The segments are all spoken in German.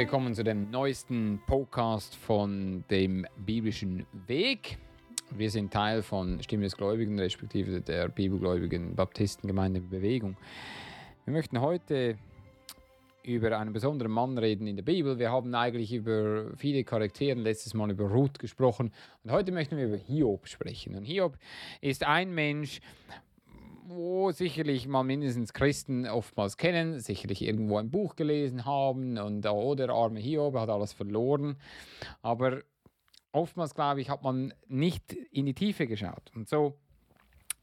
Willkommen zu dem neuesten Podcast von dem biblischen Weg. Wir sind Teil von Stimme des Gläubigen, respektive der bibelgläubigen Baptistengemeinde Bewegung. Wir möchten heute über einen besonderen Mann reden in der Bibel. Wir haben eigentlich über viele Charaktere letztes Mal über Ruth gesprochen und heute möchten wir über Hiob sprechen. Und Hiob ist ein Mensch, wo sicherlich mal mindestens Christen oftmals kennen, sicherlich irgendwo ein Buch gelesen haben und oh, der arme Hiob hat alles verloren. Aber oftmals, glaube ich, hat man nicht in die Tiefe geschaut. Und so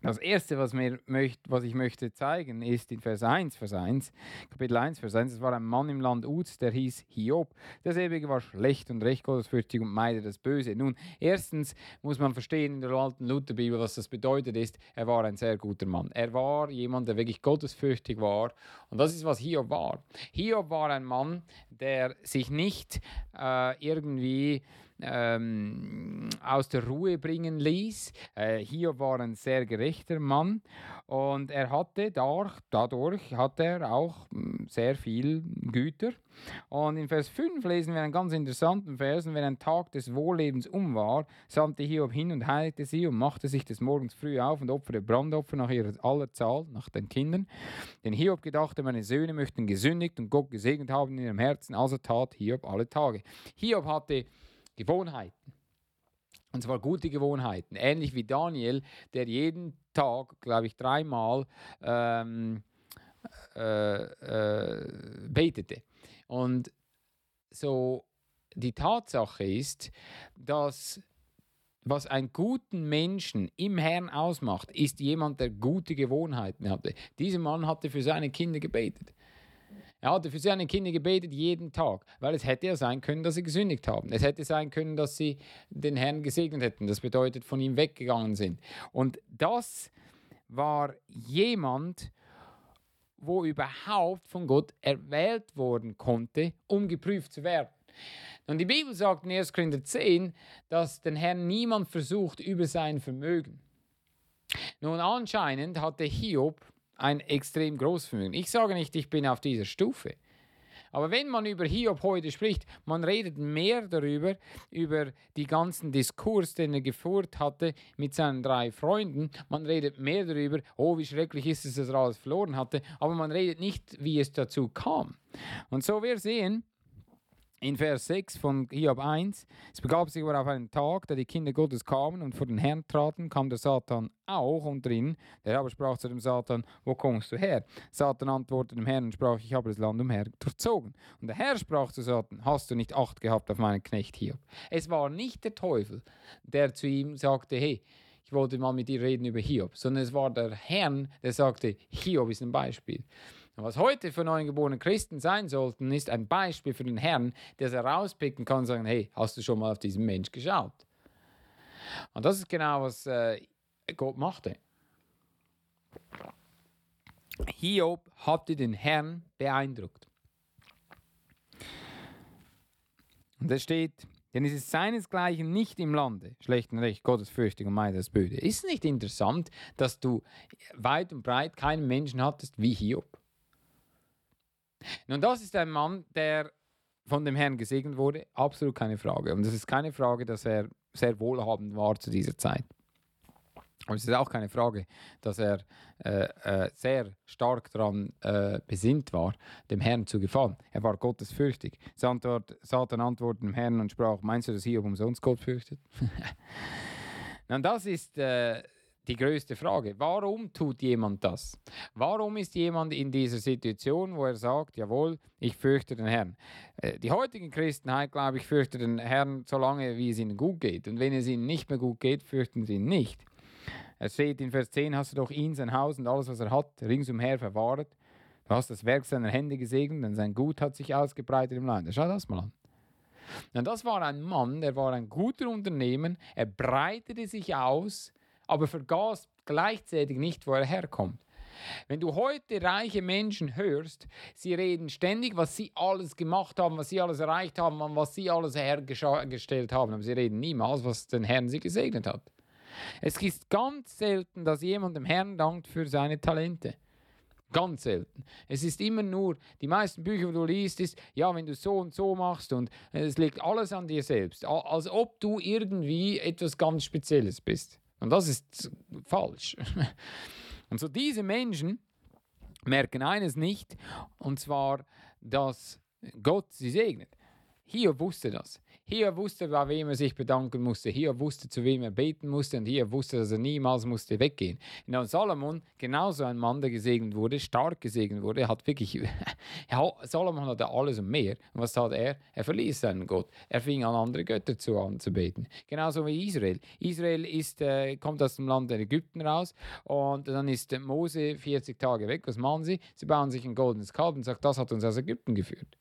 das erste, was, mir möcht, was ich möchte zeigen, ist in Vers 1, Vers 1, Kapitel 1, Vers 1. Es war ein Mann im Land Uz, der hieß Hiob. Der Ewige war schlecht und recht gottesfürchtig und meide das Böse. Nun, erstens muss man verstehen in der alten Lutherbibel, was das bedeutet ist. Er war ein sehr guter Mann. Er war jemand, der wirklich gottesfürchtig war. Und das ist, was Hiob war. Hiob war ein Mann, der sich nicht äh, irgendwie ähm, aus der Ruhe bringen ließ. Äh, Hiob war ein sehr gerechter Mann und er hatte dadurch, dadurch hat er auch hm, sehr viel Güter. Und in Vers 5 lesen wir einen ganz interessanten Vers. Und wenn ein Tag des Wohllebens um war, sandte Hiob hin und heilte sie und machte sich des Morgens früh auf und opferte Brandopfer nach ihrer aller Zahl, nach den Kindern. Denn Hiob gedachte, meine Söhne möchten gesündigt und Gott gesegnet haben in ihrem Herzen, also tat Hiob alle Tage. Hiob hatte Gewohnheiten. Und zwar gute Gewohnheiten. Ähnlich wie Daniel, der jeden Tag, glaube ich, dreimal ähm, äh, äh, betete. Und so die Tatsache ist, dass was einen guten Menschen im Herrn ausmacht, ist jemand, der gute Gewohnheiten hatte. Dieser Mann hatte für seine Kinder gebetet. Er hatte für seine Kinder gebetet jeden Tag, weil es hätte ja sein können, dass sie gesündigt haben. Es hätte sein können, dass sie den Herrn gesegnet hätten. Das bedeutet, von ihm weggegangen sind. Und das war jemand, wo überhaupt von Gott erwählt worden konnte, um geprüft zu werden. Und die Bibel sagt in 1. Korinther 10, dass den Herrn niemand versucht über sein Vermögen. Nun anscheinend hatte Hiob ein extrem großes Vermögen. Ich sage nicht, ich bin auf dieser Stufe. Aber wenn man über Hiob heute spricht, man redet mehr darüber, über die ganzen Diskurs, den er geführt hatte mit seinen drei Freunden. Man redet mehr darüber, oh, wie schrecklich ist es, dass er alles verloren hatte. Aber man redet nicht, wie es dazu kam. Und so wir sehen, in Vers 6 von Hiob 1, es begab sich aber auf einen Tag, da die Kinder Gottes kamen und vor den Herrn traten, kam der Satan auch unter ihnen. Der aber sprach zu dem Satan, wo kommst du her? Satan antwortete dem Herrn und sprach, ich habe das Land umher durchzogen. Und der Herr sprach zu Satan, hast du nicht Acht gehabt auf meinen Knecht Hiob? Es war nicht der Teufel, der zu ihm sagte, hey, ich wollte mal mit dir reden über Hiob, sondern es war der Herr, der sagte, Hiob ist ein Beispiel. Was heute für neugeborene Christen sein sollten, ist ein Beispiel für den Herrn, der es herauspicken kann und sagen, hey, hast du schon mal auf diesen Mensch geschaut? Und das ist genau, was äh, Gott machte. Hiob hatte den Herrn beeindruckt. Und es steht, denn es ist seinesgleichen nicht im Lande, schlechten Recht, Gottesfürchtig und meint das Böde. Ist es nicht interessant, dass du weit und breit keinen Menschen hattest wie Hiob? Nun, das ist ein Mann, der von dem Herrn gesegnet wurde, absolut keine Frage. Und es ist keine Frage, dass er sehr wohlhabend war zu dieser Zeit. Aber es ist auch keine Frage, dass er äh, äh, sehr stark daran äh, besinnt war, dem Herrn zu gefallen. Er war gottesfürchtig. Satan antwortete dem Herrn und sprach: Meinst du, dass Hiob umsonst Gott fürchtet? Nun, das ist äh, die größte Frage. Warum tut jemand das? Warum ist jemand in dieser Situation, wo er sagt, jawohl, ich fürchte den Herrn? Äh, die heutigen Christenheit, glaube ich, fürchten den Herrn so lange, wie es ihnen gut geht. Und wenn es ihnen nicht mehr gut geht, fürchten sie ihn nicht. Es steht in Vers 10, hast du doch ihn, sein Haus und alles, was er hat, ringsumher verwahrt. Du hast das Werk seiner Hände gesegnet, denn sein Gut hat sich ausgebreitet im Land. Schau das mal an. Und das war ein Mann, der war ein guter Unternehmer, er breitete sich aus, aber vergaß gleichzeitig nicht, wo er herkommt. Wenn du heute reiche Menschen hörst, sie reden ständig, was sie alles gemacht haben, was sie alles erreicht haben, was sie alles hergestellt haben, aber sie reden niemals, was den Herrn sie gesegnet hat. Es ist ganz selten, dass jemand dem Herrn dankt für seine Talente. Ganz selten. Es ist immer nur, die meisten Bücher, die du liest, ist, ja, wenn du so und so machst und es liegt alles an dir selbst. Als ob du irgendwie etwas ganz Spezielles bist. Und das ist falsch. Und so diese Menschen merken eines nicht, und zwar, dass Gott sie segnet. Hiob wusste das. Hiob wusste, bei wem er sich bedanken musste. Hiob wusste, zu wem er beten musste. Und Hiob wusste, dass er niemals musste weggehen. Und Salomon, genauso ein Mann, der gesegnet wurde, stark gesegnet wurde, hat wirklich, Salomon hatte alles und mehr. Und was tat er? Er verließ seinen Gott. Er fing an, andere Götter zu anzubeten. Genauso wie Israel. Israel ist, äh, kommt aus dem Land Ägypten raus und dann ist Mose 40 Tage weg. Was machen sie? Sie bauen sich ein goldenes Kalb und sagen, das hat uns aus Ägypten geführt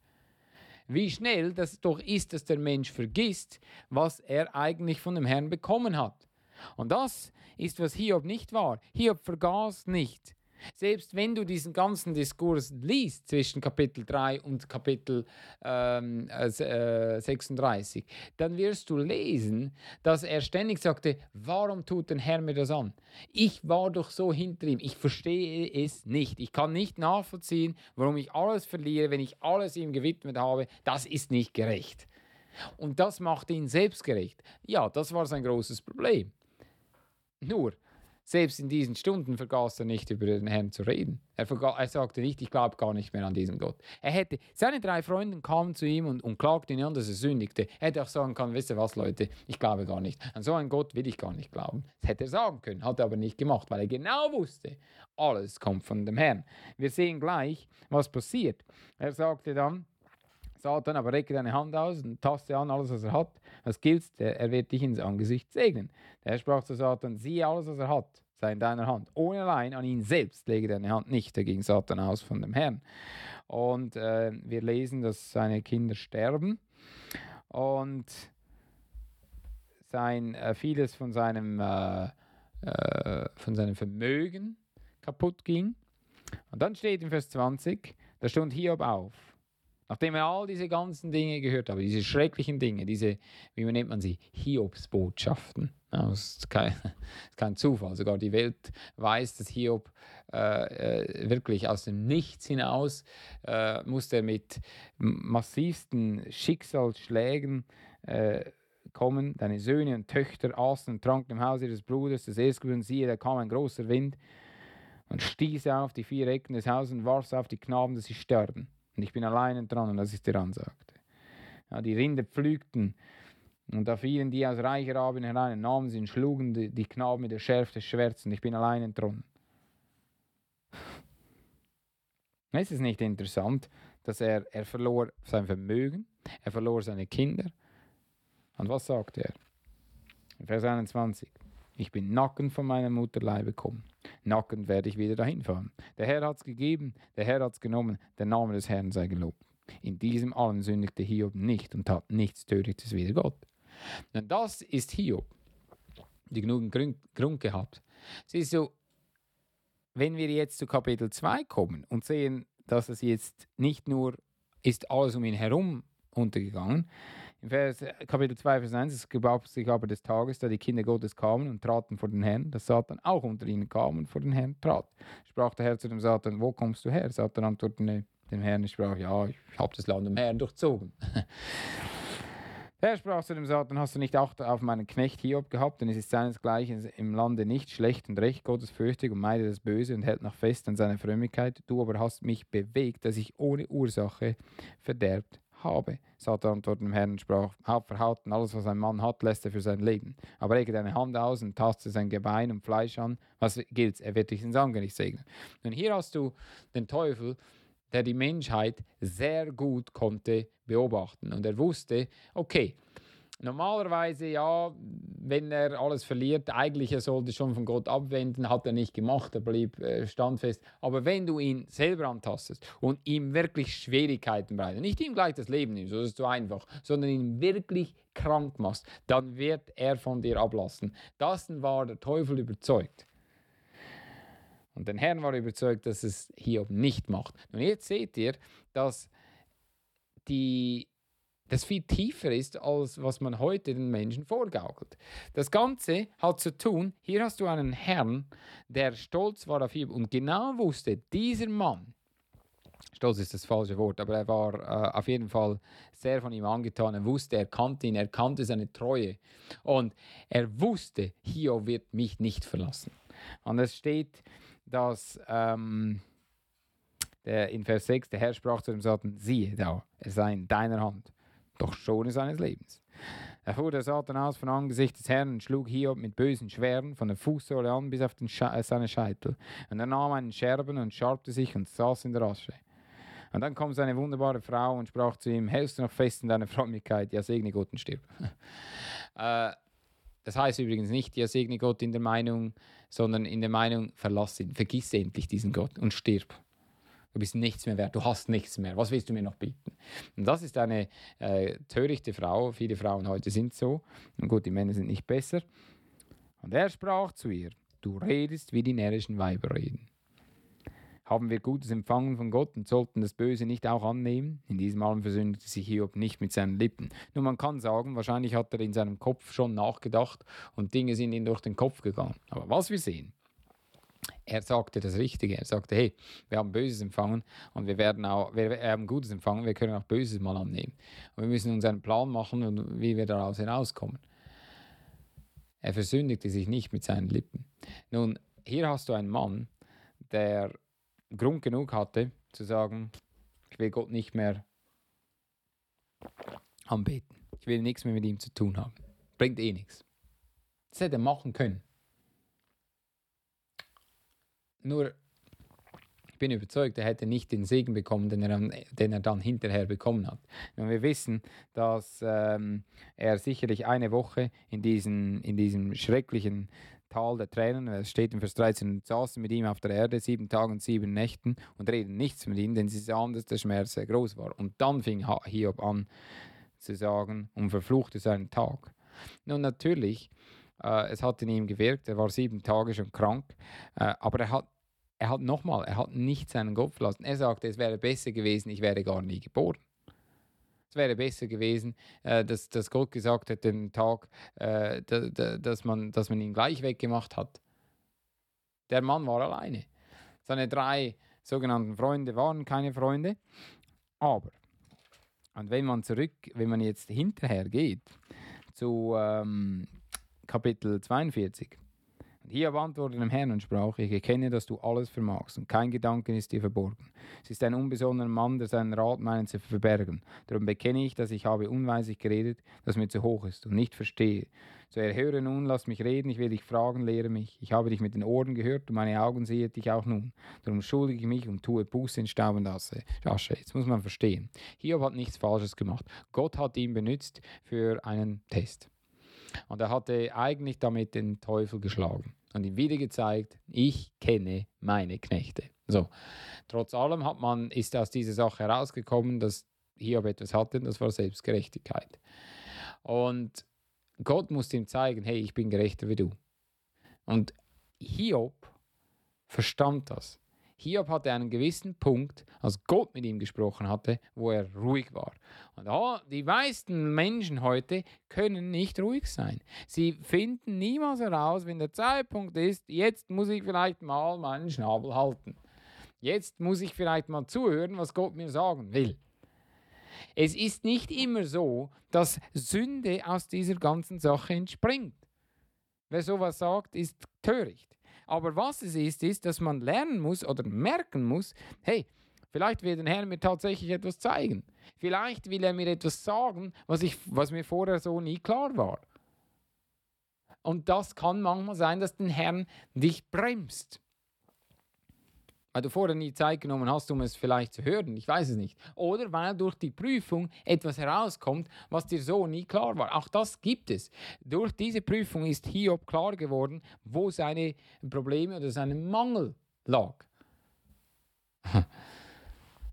wie schnell das doch ist, dass der Mensch vergisst, was er eigentlich von dem Herrn bekommen hat. Und das ist, was Hiob nicht war. Hiob vergaß nicht, selbst wenn du diesen ganzen Diskurs liest zwischen Kapitel 3 und Kapitel ähm, äh, 36, äh, dann wirst du lesen, dass er ständig sagte, warum tut der Herr mir das an? Ich war doch so hinter ihm, ich verstehe es nicht. Ich kann nicht nachvollziehen, warum ich alles verliere, wenn ich alles ihm gewidmet habe. Das ist nicht gerecht. Und das machte ihn selbstgerecht. Ja, das war sein großes Problem. Nur, selbst in diesen Stunden vergaß er nicht über den Herrn zu reden. Er, er sagte nicht, ich glaube gar nicht mehr an diesen Gott. Er hätte, seine drei Freunde kamen zu ihm und, und klagten ihn an, dass er sündigte. Er hätte auch sagen können, wisst ihr was, Leute, ich glaube gar nicht. An so einen Gott will ich gar nicht glauben. Das hätte er sagen können, hat er aber nicht gemacht, weil er genau wusste, alles kommt von dem Herrn. Wir sehen gleich, was passiert. Er sagte dann, Satan, aber recke deine Hand aus und taste an alles, was er hat. Was gilt, er wird dich ins Angesicht segnen. Der sprach zu Satan, siehe alles, was er hat, sei in deiner Hand. Ohne allein an ihn selbst lege deine Hand nicht. Da ging Satan aus von dem Herrn. Und äh, wir lesen, dass seine Kinder sterben und sein, äh, vieles von seinem, äh, äh von seinem Vermögen kaputt ging. Und dann steht in Vers 20, da stund Hiob auf Nachdem er all diese ganzen Dinge gehört hat, diese schrecklichen Dinge, diese, wie nennt man sie, Hiobsbotschaften. Ja, das, ist kein, kein Zufall. Sogar die Welt weiß, dass Hiob äh, äh wirklich aus dem Nichts hinaus äh, musste mit massivsten Schicksalsschlägen äh, kommen. Deine Söhne und Töchter aßen und tranken im Haus ihres Bruders, des Erstgeborenen, siehe, da kam ein großer Wind und stieß auf die vier Ecken des Hauses und warf auf die Knaben, dass sie sterben. Und ich bin alleine dran und das ist der Ansagte. Ja, die Rinder pflügten und da fielen die aus reicher Abend herein, nahmen sie und schlugen die, die Knaben mit der Schärfe des Schwerts und ich bin alleine dran. Es ist nicht interessant, dass er, er verlor sein Vermögen, er verlor seine Kinder. Und was sagt er? Vers 21. Ich bin nackend von meiner Mutterleib gekommen. Nackend werde ich wieder dahin fahren. Der Herr hat es gegeben, der Herr hat es genommen, der Name des Herrn sei gelobt. In diesem allen sündigte Hiob nicht und tat nichts Törichtes wider Gott. Denn das ist Hiob, die genug Grund, Grund gehabt. Ist so, wenn wir jetzt zu Kapitel 2 kommen und sehen, dass es jetzt nicht nur ist alles um ihn herum untergegangen, in Vers, Kapitel 2, Vers 1, es gab sich aber des Tages, da die Kinder Gottes kamen und traten vor den Herrn, dass Satan auch unter ihnen kam und vor den Herrn trat. Sprach der Herr zu dem Satan, wo kommst du her? Satan antwortete dem Herrn, ich sprach, ja, ich habe das Land dem Herrn durchzogen. Der Herr sprach zu dem Satan, hast du nicht Acht auf meinen Knecht Hiob gehabt, denn es ist seinesgleichen im Lande nicht schlecht und recht, Gottes fürchtig und meide das Böse und hält noch fest an seiner Frömmigkeit. Du aber hast mich bewegt, dass ich ohne Ursache verderbt habe. Satan antwortete dem Herrn und sprach, hab verhalten, alles was ein Mann hat, lässt er für sein Leben. Aber rege deine Hand aus und taste sein Gebein und Fleisch an. Was gilt? Er wird dich ins Angesicht segnen. Und hier hast du den Teufel, der die Menschheit sehr gut konnte beobachten. Und er wusste, okay, normalerweise ja, wenn er alles verliert, eigentlich er sollte schon von Gott abwenden, hat er nicht gemacht, er blieb äh, standfest. Aber wenn du ihn selber antastest und ihm wirklich Schwierigkeiten bereitest, nicht ihm gleich das Leben nimmst, das ist zu einfach, sondern ihn wirklich krank machst, dann wird er von dir ablassen. Das war der Teufel überzeugt. Und der Herr war überzeugt, dass es Hiob nicht macht. Und jetzt seht ihr, dass die das viel tiefer ist, als was man heute den Menschen vorgaukelt. Das Ganze hat zu tun, hier hast du einen Herrn, der stolz war auf ihn und genau wusste, dieser Mann, stolz ist das falsche Wort, aber er war äh, auf jeden Fall sehr von ihm angetan. Er wusste, er kannte ihn, er kannte seine Treue und er wusste, Hiob wird mich nicht verlassen. Und es steht, dass ähm, in Vers 6 der Herr sprach zu dem Satan, siehe da, es sei in deiner Hand doch Schone seines Lebens. Er fuhr der Satan aus von Angesicht des Herrn und schlug Hiob mit bösen Schweren von der Fußsohle an bis auf den Sche äh, seine Scheitel. Und er nahm einen Scherben und schabte sich und saß in der Asche. Und dann kam seine wunderbare Frau und sprach zu ihm: Hältst du noch fest in deiner Frömmigkeit? Ja, segne Gott und stirb. äh, das heißt übrigens nicht, ja, segne Gott in der Meinung, sondern in der Meinung, verlass ihn, vergiss endlich diesen Gott und stirb. Du bist nichts mehr wert, du hast nichts mehr. Was willst du mir noch bieten? Und das ist eine äh, törichte Frau. Viele Frauen heute sind so. Und gut, die Männer sind nicht besser. Und er sprach zu ihr: Du redest, wie die närrischen Weiber reden. Haben wir Gutes empfangen von Gott und sollten das Böse nicht auch annehmen? In diesem allem versündigte sich Hiob nicht mit seinen Lippen. Nur man kann sagen, wahrscheinlich hat er in seinem Kopf schon nachgedacht und Dinge sind ihm durch den Kopf gegangen. Aber was wir sehen, er sagte das Richtige. Er sagte, hey, wir haben Böses empfangen und wir werden auch, wir haben Gutes empfangen, wir können auch Böses mal annehmen. Und wir müssen uns einen Plan machen, und wie wir daraus hinauskommen. Er versündigte sich nicht mit seinen Lippen. Nun, hier hast du einen Mann, der Grund genug hatte, zu sagen, ich will Gott nicht mehr anbeten. Ich will nichts mehr mit ihm zu tun haben. Bringt eh nichts. Das hätte er machen können. Nur, ich bin überzeugt, er hätte nicht den Segen bekommen, den er, den er dann hinterher bekommen hat. Und wir wissen, dass ähm, er sicherlich eine Woche in, diesen, in diesem schrecklichen Tal der Tränen, es steht in Vers 13, saßen mit ihm auf der Erde sieben Tage und sieben Nächten und reden nichts mit ihm, denn sie sahen, dass der Schmerz sehr groß war. Und dann fing Hiob an zu sagen und verfluchte seinen Tag. Nun natürlich, äh, es hat in ihm gewirkt, er war sieben Tage schon krank, äh, aber er hat er hat nochmal, er hat nicht seinen Kopf verlassen. Er sagte, es wäre besser gewesen, ich wäre gar nie geboren. Es wäre besser gewesen, äh, dass, dass Gott gesagt hätte, den Tag, äh, da, da, dass, man, dass man ihn gleich weggemacht hat. Der Mann war alleine. Seine drei sogenannten Freunde waren keine Freunde. Aber, und wenn man zurück, wenn man jetzt hinterher geht zu ähm, Kapitel 42, und Hiob antwortete dem Herrn und sprach, ich erkenne, dass du alles vermagst und kein Gedanken ist dir verborgen. Es ist ein unbesonnener Mann, der seinen Rat meint zu verbergen. Darum bekenne ich, dass ich habe unweislich geredet, das mir zu hoch ist und nicht verstehe. So erhöre nun, lass mich reden, ich will dich fragen, lehre mich. Ich habe dich mit den Ohren gehört und meine Augen sehen dich auch nun. Darum schuldige ich mich und tue Buße in Staub und Asche. Jetzt muss man verstehen. Hiob hat nichts Falsches gemacht. Gott hat ihn benutzt für einen Test. Und er hatte eigentlich damit den Teufel geschlagen und ihm wieder gezeigt, ich kenne meine Knechte. So, trotz allem hat man, ist aus dieser Sache herausgekommen, dass Hiob etwas hatte, das war Selbstgerechtigkeit. Und Gott musste ihm zeigen, hey, ich bin gerechter wie du. Und Hiob verstand das. Hiob hatte einen gewissen Punkt, als Gott mit ihm gesprochen hatte, wo er ruhig war. Und oh, die meisten Menschen heute können nicht ruhig sein. Sie finden niemals heraus, wenn der Zeitpunkt ist, jetzt muss ich vielleicht mal meinen Schnabel halten. Jetzt muss ich vielleicht mal zuhören, was Gott mir sagen will. Es ist nicht immer so, dass Sünde aus dieser ganzen Sache entspringt. Wer sowas sagt, ist töricht. Aber was es ist, ist, dass man lernen muss oder merken muss, hey, vielleicht will der Herr mir tatsächlich etwas zeigen. Vielleicht will er mir etwas sagen, was, ich, was mir vorher so nie klar war. Und das kann manchmal sein, dass den Herrn dich bremst. Weil du vorher nie Zeit genommen hast, um es vielleicht zu hören, ich weiß es nicht. Oder weil durch die Prüfung etwas herauskommt, was dir so nie klar war. Auch das gibt es. Durch diese Prüfung ist Hiob klar geworden, wo seine Probleme oder sein Mangel lag.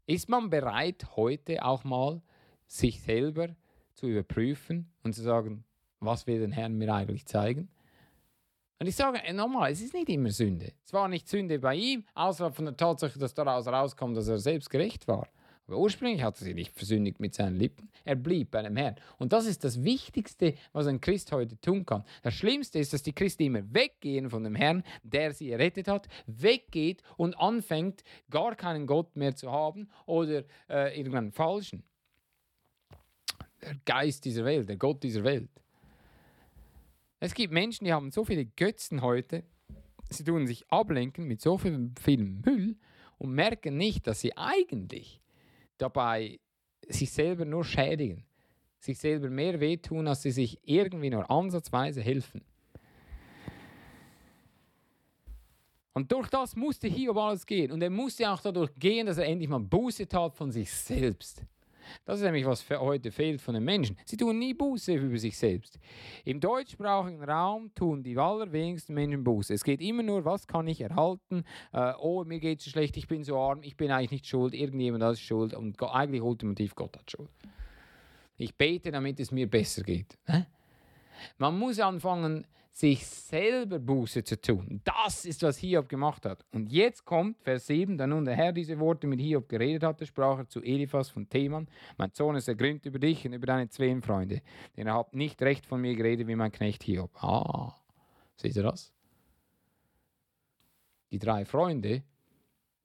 Ist man bereit, heute auch mal sich selber zu überprüfen und zu sagen, was will der Herr mir eigentlich zeigen? Und ich sage nochmal, es ist nicht immer Sünde. Es war nicht Sünde bei ihm, außer von der Tatsache, dass daraus rauskommt, dass er selbst gerecht war. Aber ursprünglich hat er sich nicht versündigt mit seinen Lippen. Er blieb bei dem Herrn. Und das ist das Wichtigste, was ein Christ heute tun kann. Das Schlimmste ist, dass die Christen immer weggehen von dem Herrn, der sie errettet hat, weggeht und anfängt, gar keinen Gott mehr zu haben oder äh, irgendeinen falschen. Der Geist dieser Welt, der Gott dieser Welt. Es gibt Menschen, die haben so viele Götzen heute, sie tun sich ablenken mit so viel, viel Müll und merken nicht, dass sie eigentlich dabei sich selber nur schädigen, sich selber mehr wehtun, als sie sich irgendwie nur ansatzweise helfen. Und durch das musste Hiob alles gehen. Und er musste auch dadurch gehen, dass er endlich mal Buße tat von sich selbst. Das ist nämlich, was für heute fehlt von den Menschen. Sie tun nie Buße über sich selbst. Im deutschsprachigen Raum tun die allerwenigsten Menschen Buße. Es geht immer nur, was kann ich erhalten? Äh, oh, mir geht es schlecht, ich bin so arm, ich bin eigentlich nicht schuld, irgendjemand ist schuld und eigentlich ultimativ Gott hat Schuld. Ich bete, damit es mir besser geht. Man muss anfangen, sich selber Buße zu tun. Das ist, was Hiob gemacht hat. Und jetzt kommt Vers 7, da nun der Herr diese Worte mit Hiob geredet hatte, sprach er zu Eliphas von Theman, mein Sohn ist ergründet über dich und über deine zwei Freunde, denn er hat nicht recht von mir geredet wie mein Knecht Hiob. Ah, seht ihr das? Die drei Freunde,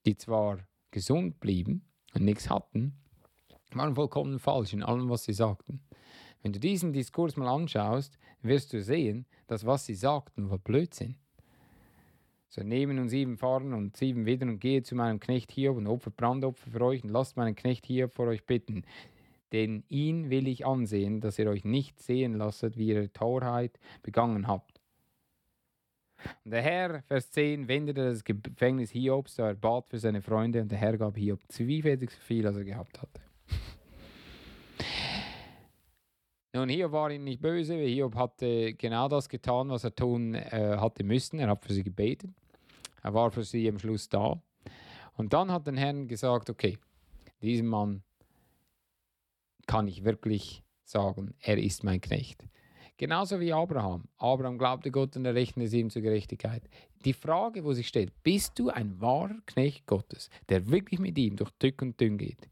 die zwar gesund blieben und nichts hatten, waren vollkommen falsch in allem, was sie sagten. Wenn du diesen Diskurs mal anschaust, wirst du sehen, dass was sie sagten, war Blödsinn. So nehmen und sieben fahren und sieben wieder und gehe zu meinem Knecht Hiob und opfert Brandopfer für euch und lasst meinen Knecht Hiob vor euch bitten. Denn ihn will ich ansehen, dass ihr euch nicht sehen lasset, wie ihr Torheit begangen habt. Und der Herr, Vers 10, wendete das Gefängnis Hiobs, da er bat für seine Freunde, und der Herr gab Hiob zwiefältig so viel, als er gehabt hatte. Nun, Hiob war ihm nicht böse, Hiob hatte genau das getan, was er tun äh, hatte müssen. Er hat für sie gebetet. Er war für sie am Schluss da. Und dann hat der Herr gesagt, okay, diesem Mann kann ich wirklich sagen, er ist mein Knecht. Genauso wie Abraham. Abraham glaubte Gott und er rechnete ihm zur Gerechtigkeit. Die Frage, wo sich stellt, bist du ein wahrer Knecht Gottes, der wirklich mit ihm durch Tück und Dünn geht?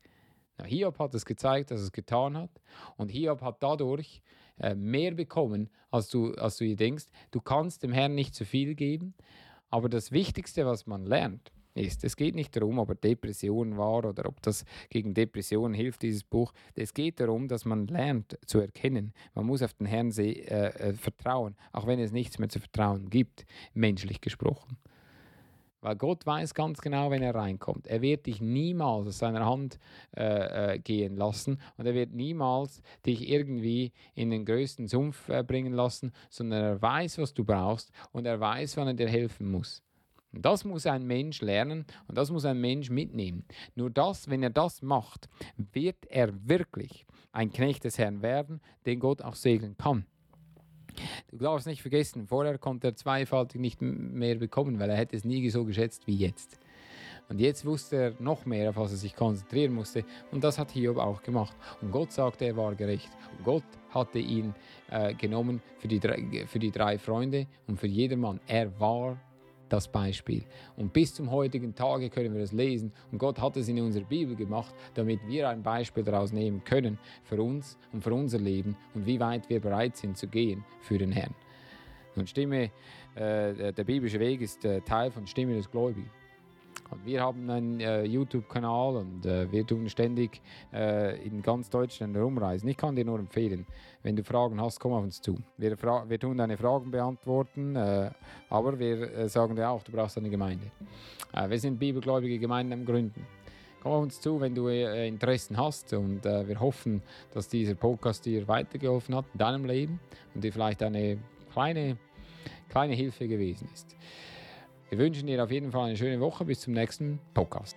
Hiob hat es gezeigt, dass es getan hat. Und Hiob hat dadurch äh, mehr bekommen, als du, als du dir denkst. Du kannst dem Herrn nicht zu viel geben. Aber das Wichtigste, was man lernt, ist, es geht nicht darum, ob er Depression war oder ob das gegen Depressionen hilft, dieses Buch. Es geht darum, dass man lernt zu erkennen. Man muss auf den Herrn äh, äh, vertrauen, auch wenn es nichts mehr zu vertrauen gibt, menschlich gesprochen. Weil Gott weiß ganz genau, wenn er reinkommt. Er wird dich niemals aus seiner Hand äh, äh, gehen lassen und er wird niemals dich irgendwie in den größten Sumpf äh, bringen lassen, sondern er weiß, was du brauchst und er weiß, wann er dir helfen muss. Und das muss ein Mensch lernen und das muss ein Mensch mitnehmen. Nur das, wenn er das macht, wird er wirklich ein Knecht des Herrn werden, den Gott auch segnen kann. Du darfst nicht vergessen, vorher konnte er zweifaltig nicht mehr bekommen, weil er hätte es nie so geschätzt wie jetzt. Und jetzt wusste er noch mehr, auf was er sich konzentrieren musste. Und das hat Hiob auch gemacht. Und Gott sagte, er war gerecht. Und Gott hatte ihn äh, genommen für die, drei, für die drei Freunde und für jedermann. Er war das Beispiel. Und bis zum heutigen Tage können wir das lesen. Und Gott hat es in unserer Bibel gemacht, damit wir ein Beispiel daraus nehmen können für uns und für unser Leben und wie weit wir bereit sind zu gehen für den Herrn. Und Stimme, äh, der biblische Weg ist äh, Teil von Stimme des Gläubigen. Und wir haben einen äh, YouTube-Kanal und äh, wir tun ständig äh, in ganz Deutschland herumreisen. Ich kann dir nur empfehlen, wenn du Fragen hast, komm auf uns zu. Wir, wir tun deine Fragen beantworten, äh, aber wir äh, sagen dir auch, du brauchst eine Gemeinde. Äh, wir sind bibelgläubige Gemeinden am Gründen. Komm auf uns zu, wenn du Interessen hast und wir hoffen, dass dieser Podcast dir weitergeholfen hat in deinem Leben und dir vielleicht eine kleine, kleine Hilfe gewesen ist. Wir wünschen dir auf jeden Fall eine schöne Woche. Bis zum nächsten Podcast.